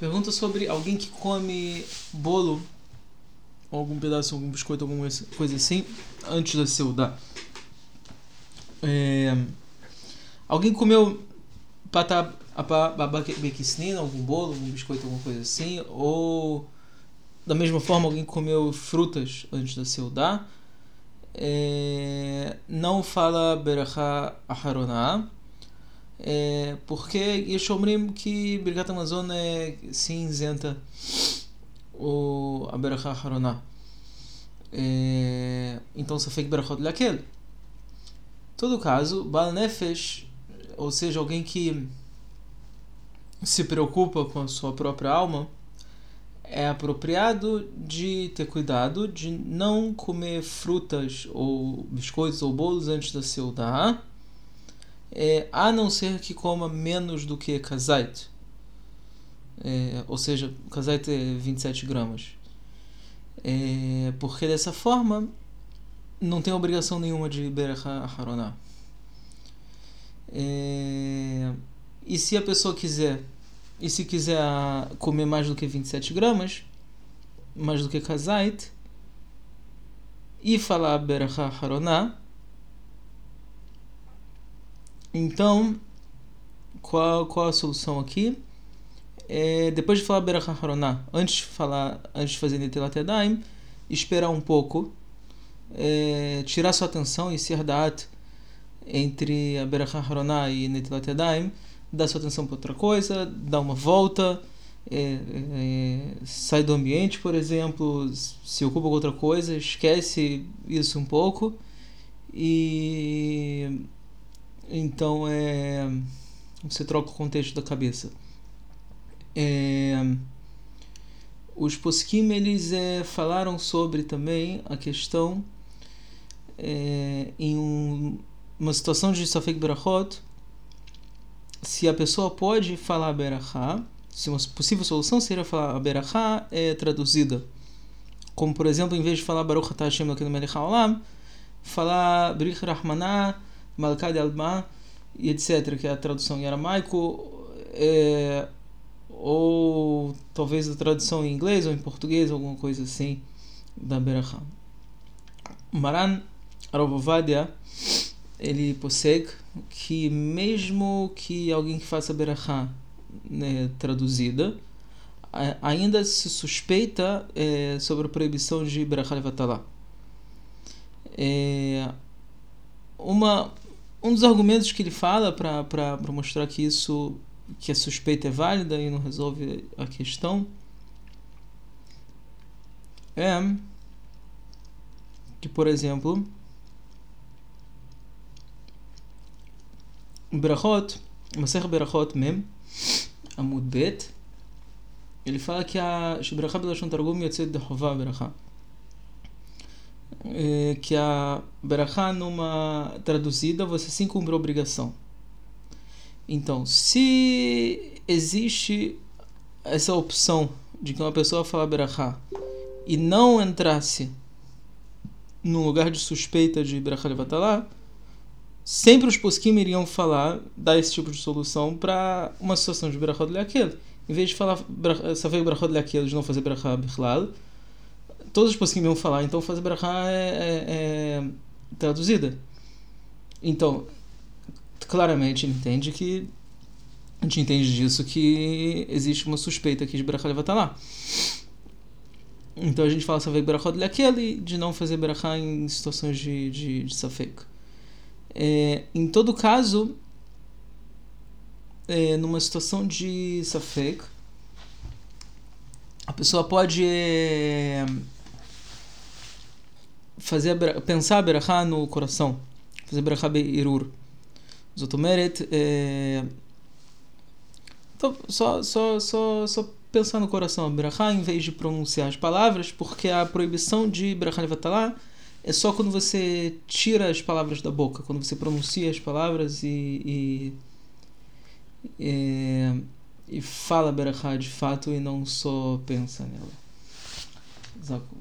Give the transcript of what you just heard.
Pergunta sobre alguém que come bolo, ou algum pedaço, algum biscoito, alguma coisa assim, antes da Seudá. É, alguém comeu bequisnina, algum bolo, algum biscoito, alguma coisa assim, ou da mesma forma alguém comeu frutas antes da Seudá, é, não fala Berachá Aharoná, é, porque Yeshomrim que Birkat Amazon é cinzenta o a Berachá Haroná. É, então Safek Berachot Lakel. todo caso, Baal Nefesh, ou seja, alguém que se preocupa com a sua própria alma, é apropriado de ter cuidado de não comer frutas ou biscoitos ou bolos antes da Seudá é, a não ser que coma menos do que kazait. É, ou seja, kazait é 27 gramas. É, porque dessa forma não tem obrigação nenhuma de Beracha Haroná. É, e se a pessoa quiser, e se quiser comer mais do que 27 gramas, mais do que kazait, e falar Beracha Haroná, então, qual, qual a solução aqui? É, depois de falar Berachah antes de falar, antes de fazer Netilat Yadayim, esperar um pouco, é, tirar sua atenção e se Da'at entre a Berachah e Netilat Yadayim, dar sua atenção para outra coisa, dar uma volta, é, é, sai do ambiente, por exemplo, se ocupa com outra coisa, esquece isso um pouco e então é você troca o contexto da cabeça. É, os poskim eles é, falaram sobre também a questão é, em um, uma situação de Safek Berachot se a pessoa pode falar Berachá se uma possível solução seria falar Berachá é traduzida como por exemplo em vez de falar Baruch Atah Hashem Elokeinu Melech Haolam falar Brich Rahmanah Malkad Alma e etc., que é a tradução em aramaico, é, ou talvez a tradução em inglês ou em português, alguma coisa assim, da Berachá. Maran Aravovadia, ele prossegue que mesmo que alguém que faça Berachá né, traduzida, ainda se suspeita é, sobre a proibição de Berachá Levatalá. É, uma um dos argumentos que ele fala para mostrar que isso que a suspeita é válida e não resolve a questão é que por exemplo Berachot Maser Berachot Mem Amud Bet ele fala que a Shibrachá Belashon Targum Yotzet de Hová Berachá é, que a Berachá, numa traduzida, você sim cumpre a obrigação. Então, se existe essa opção de que uma pessoa fala Berachá e não entrasse no lugar de suspeita de Berachá Levatalá, sempre os posquim iriam falar, dar esse tipo de solução para uma situação de Berachá Leakel. Em vez de falar Safek Berachá Leakel, de não fazer Berachá Bichlal, os posquim vão falar, então fazer brachá é, é, é, traduzida. Então, claramente entende que a gente entende disso que existe uma suspeita aqui de levar lá. Então a gente fala safek brachá daquele de não fazer brachá em situações de, de, de. É, em todo caso, é, numa situação de safek, a pessoa pode é, fazer pensar berachá no coração, fazer berachá beirur. Zotomeret, é... então, só, só, só, só pensar no coração berachá em vez de pronunciar as palavras, porque a proibição de berachá levatalá é só quando você tira as palavras da boca, quando você pronuncia as palavras e, e, é, e fala berachá de fato e não só pensa nela. Zakum